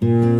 Mm-hmm.